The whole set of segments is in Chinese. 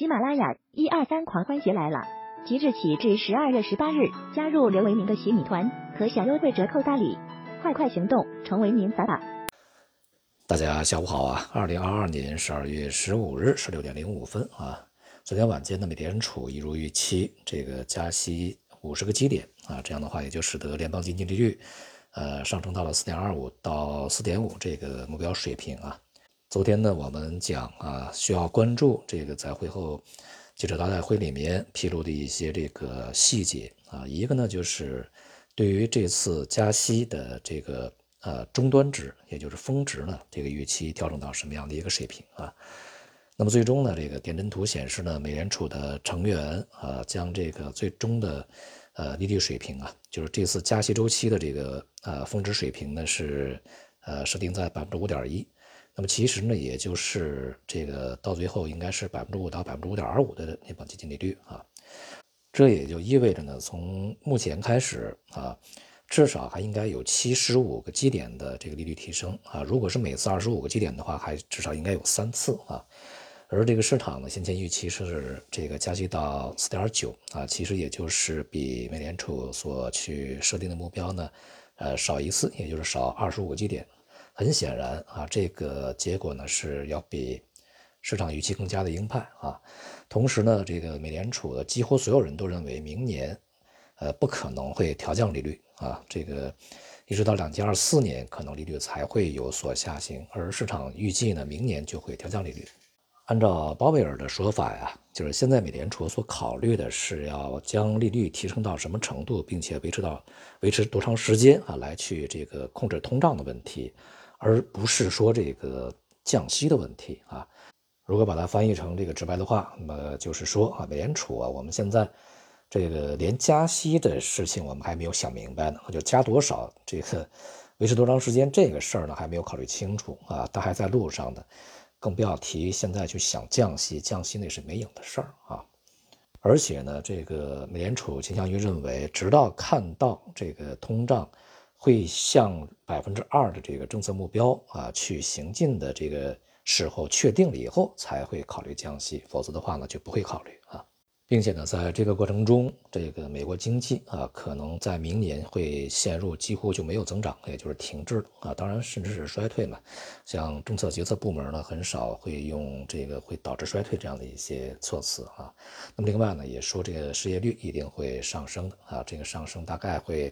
喜马拉雅一二三狂欢节来了！即日起至十二月十八日，加入刘维明的洗米团，可享优惠折扣大礼，快快行动，成为您法宝！大家下午好啊！二零二二年十二月十五日十六点零五分啊，昨天晚间的美联储一如预期，这个加息五十个基点啊，这样的话也就使得联邦基金利率呃上升到了四点二五到四点五这个目标水平啊。昨天呢，我们讲啊，需要关注这个在会后记者招待会里面披露的一些这个细节啊。一个呢，就是对于这次加息的这个呃终端值，也就是峰值呢，这个预期调整到什么样的一个水平啊？那么最终呢，这个点阵图显示呢，美联储的成员啊，将这个最终的呃利率水平啊，就是这次加息周期的这个呃峰值水平呢，是呃设定在百分之五点一。那么其实呢，也就是这个到最后应该是百分之五到百分之五点二五的联邦基金利率啊，这也就意味着呢，从目前开始啊，至少还应该有七十五个基点的这个利率提升啊。如果是每次二十五个基点的话，还至少应该有三次啊。而这个市场呢，先前预期是这个加息到四点九啊，其实也就是比美联储所去设定的目标呢，呃，少一次，也就是少二十五个基点。很显然啊，这个结果呢是要比市场预期更加的鹰派啊。同时呢，这个美联储的几乎所有人都认为明年，呃，不可能会调降利率啊。这个一直到两千二四年，可能利率才会有所下行，而市场预计呢，明年就会调降利率。按照鲍威尔的说法呀，就是现在美联储所考虑的是要将利率提升到什么程度，并且维持到维持多长时间啊，来去这个控制通胀的问题。而不是说这个降息的问题啊，如果把它翻译成这个直白的话，那么就是说啊，美联储啊，我们现在这个连加息的事情我们还没有想明白呢，就加多少，这个维持多长时间这个事儿呢还没有考虑清楚啊，它还在路上的，更不要提现在去想降息，降息那是没影的事儿啊，而且呢，这个美联储倾向于认为，直到看到这个通胀。会向百分之二的这个政策目标啊去行进的这个时候确定了以后，才会考虑降息，否则的话呢就不会考虑啊，并且呢，在这个过程中，这个美国经济啊可能在明年会陷入几乎就没有增长，也就是停滞啊，当然甚至是衰退嘛。像政策决策部门呢，很少会用这个会导致衰退这样的一些措辞啊。那么另外呢，也说这个失业率一定会上升的啊，这个上升大概会。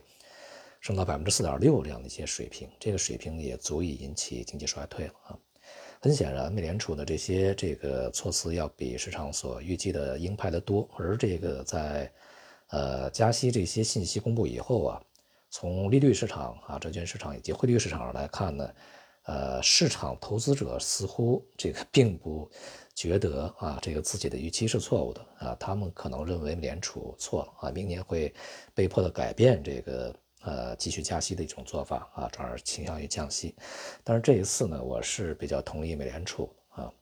升到百分之四点六这样的一些水平，这个水平也足以引起经济衰退了啊。很显然，美联储的这些这个措辞要比市场所预计的鹰派的多。而这个在呃加息这些信息公布以后啊，从利率市场啊、债券市场以及汇率市场上来看呢，呃，市场投资者似乎这个并不觉得啊，这个自己的预期是错误的啊，他们可能认为美联储错了啊，明年会被迫的改变这个。呃，继续加息的一种做法啊，转而倾向于降息。但是这一次呢，我是比较同意美联储啊，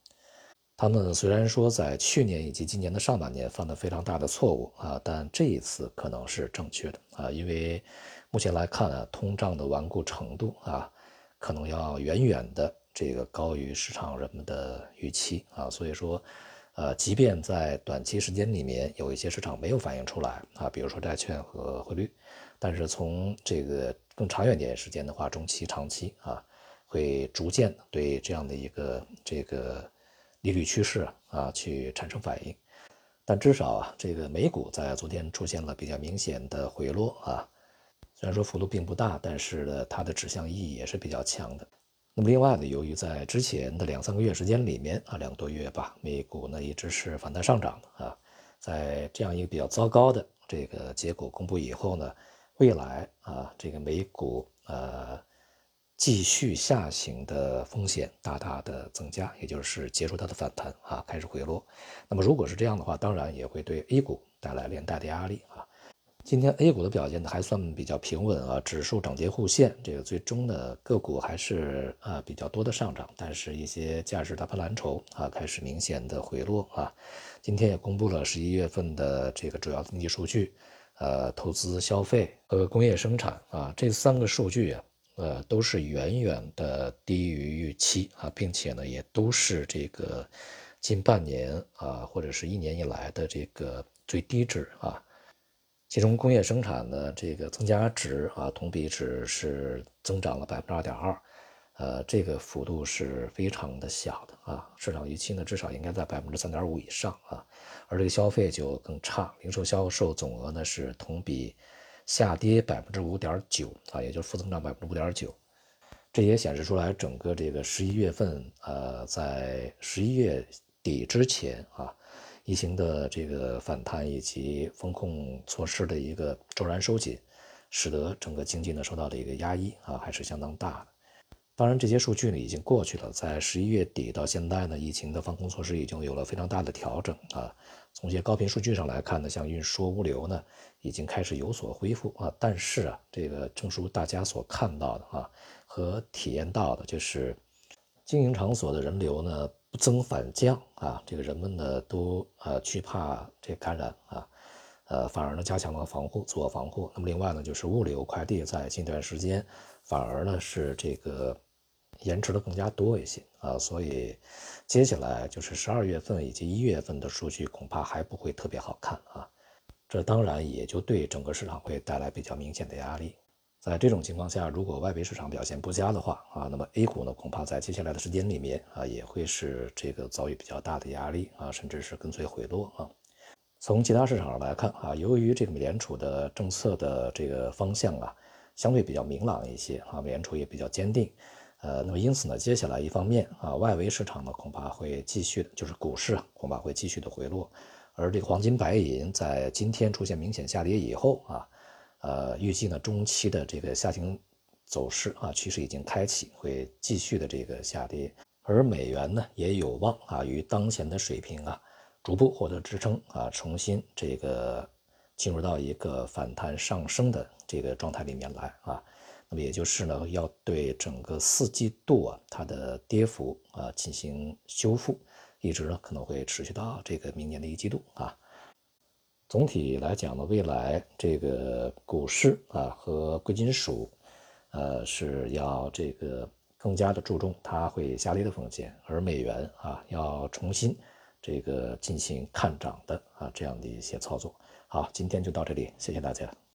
他们虽然说在去年以及今年的上半年犯了非常大的错误啊，但这一次可能是正确的啊，因为目前来看啊，通胀的顽固程度啊，可能要远远的这个高于市场人们的预期啊，所以说，呃，即便在短期时间里面有一些市场没有反映出来啊，比如说债券和汇率。但是从这个更长远点时间的话，中期、长期啊，会逐渐对这样的一个这个利率趋势啊去产生反应。但至少啊，这个美股在昨天出现了比较明显的回落啊，虽然说幅度并不大，但是呢，它的指向意义也是比较强的。那么另外呢，由于在之前的两三个月时间里面啊，两个多月吧，美股呢一直是反弹上涨的啊，在这样一个比较糟糕的这个结果公布以后呢。未来啊，这个美股呃继续下行的风险大大的增加，也就是结束它的反弹啊，开始回落。那么如果是这样的话，当然也会对 A 股带来连带的压力啊。今天 A 股的表现呢还算比较平稳啊，指数涨跌互现，这个最终的个股还是啊比较多的上涨，但是一些价值大盘蓝筹啊开始明显的回落啊。今天也公布了十一月份的这个主要经济数据。呃，投资、消费和工业生产啊，这三个数据啊，呃，都是远远的低于预期啊，并且呢，也都是这个近半年啊，或者是一年以来的这个最低值啊。其中工业生产的这个增加值啊，同比值是增长了百分之二点二，呃，这个幅度是非常的小的啊。市场预期呢，至少应该在百分之三点五以上啊。而这个消费就更差，零售销售总额呢是同比下跌百分之五点九啊，也就是负增长百分之五点九。这也显示出来，整个这个十一月份，呃，在十一月底之前啊。疫情的这个反弹以及风控措施的一个骤然收紧，使得整个经济呢受到了一个压抑啊，还是相当大的。当然，这些数据呢已经过去了，在十一月底到现在呢，疫情的防控措施已经有了非常大的调整啊。从一些高频数据上来看呢，像运输、物流呢已经开始有所恢复啊。但是啊，这个正如大家所看到的啊和体验到的，就是经营场所的人流呢。增反降啊，这个人们呢都呃惧怕这感染啊，呃反而呢加强了防护，自我防护。那么另外呢就是物流快递在近段时间反而呢是这个延迟的更加多一些啊，所以接下来就是十二月份以及一月份的数据恐怕还不会特别好看啊，这当然也就对整个市场会带来比较明显的压力。在这种情况下，如果外围市场表现不佳的话啊，那么 A 股呢，恐怕在接下来的时间里面啊，也会是这个遭遇比较大的压力啊，甚至是跟随回落啊。从其他市场上来看啊，由于这个美联储的政策的这个方向啊，相对比较明朗一些啊，美联储也比较坚定，呃，那么因此呢，接下来一方面啊，外围市场呢恐怕会继续，就是股市恐怕会继续的回落，而这个黄金白银在今天出现明显下跌以后啊。呃，预计呢，中期的这个下行走势啊，趋势已经开启，会继续的这个下跌，而美元呢，也有望啊，与当前的水平啊，逐步获得支撑啊，重新这个进入到一个反弹上升的这个状态里面来啊，那么也就是呢，要对整个四季度啊，它的跌幅啊进行修复，一直呢可能会持续到这个明年的一季度啊。总体来讲呢，未来这个股市啊和贵金属，呃是要这个更加的注重它会下跌的风险，而美元啊要重新这个进行看涨的啊这样的一些操作。好，今天就到这里，谢谢大家。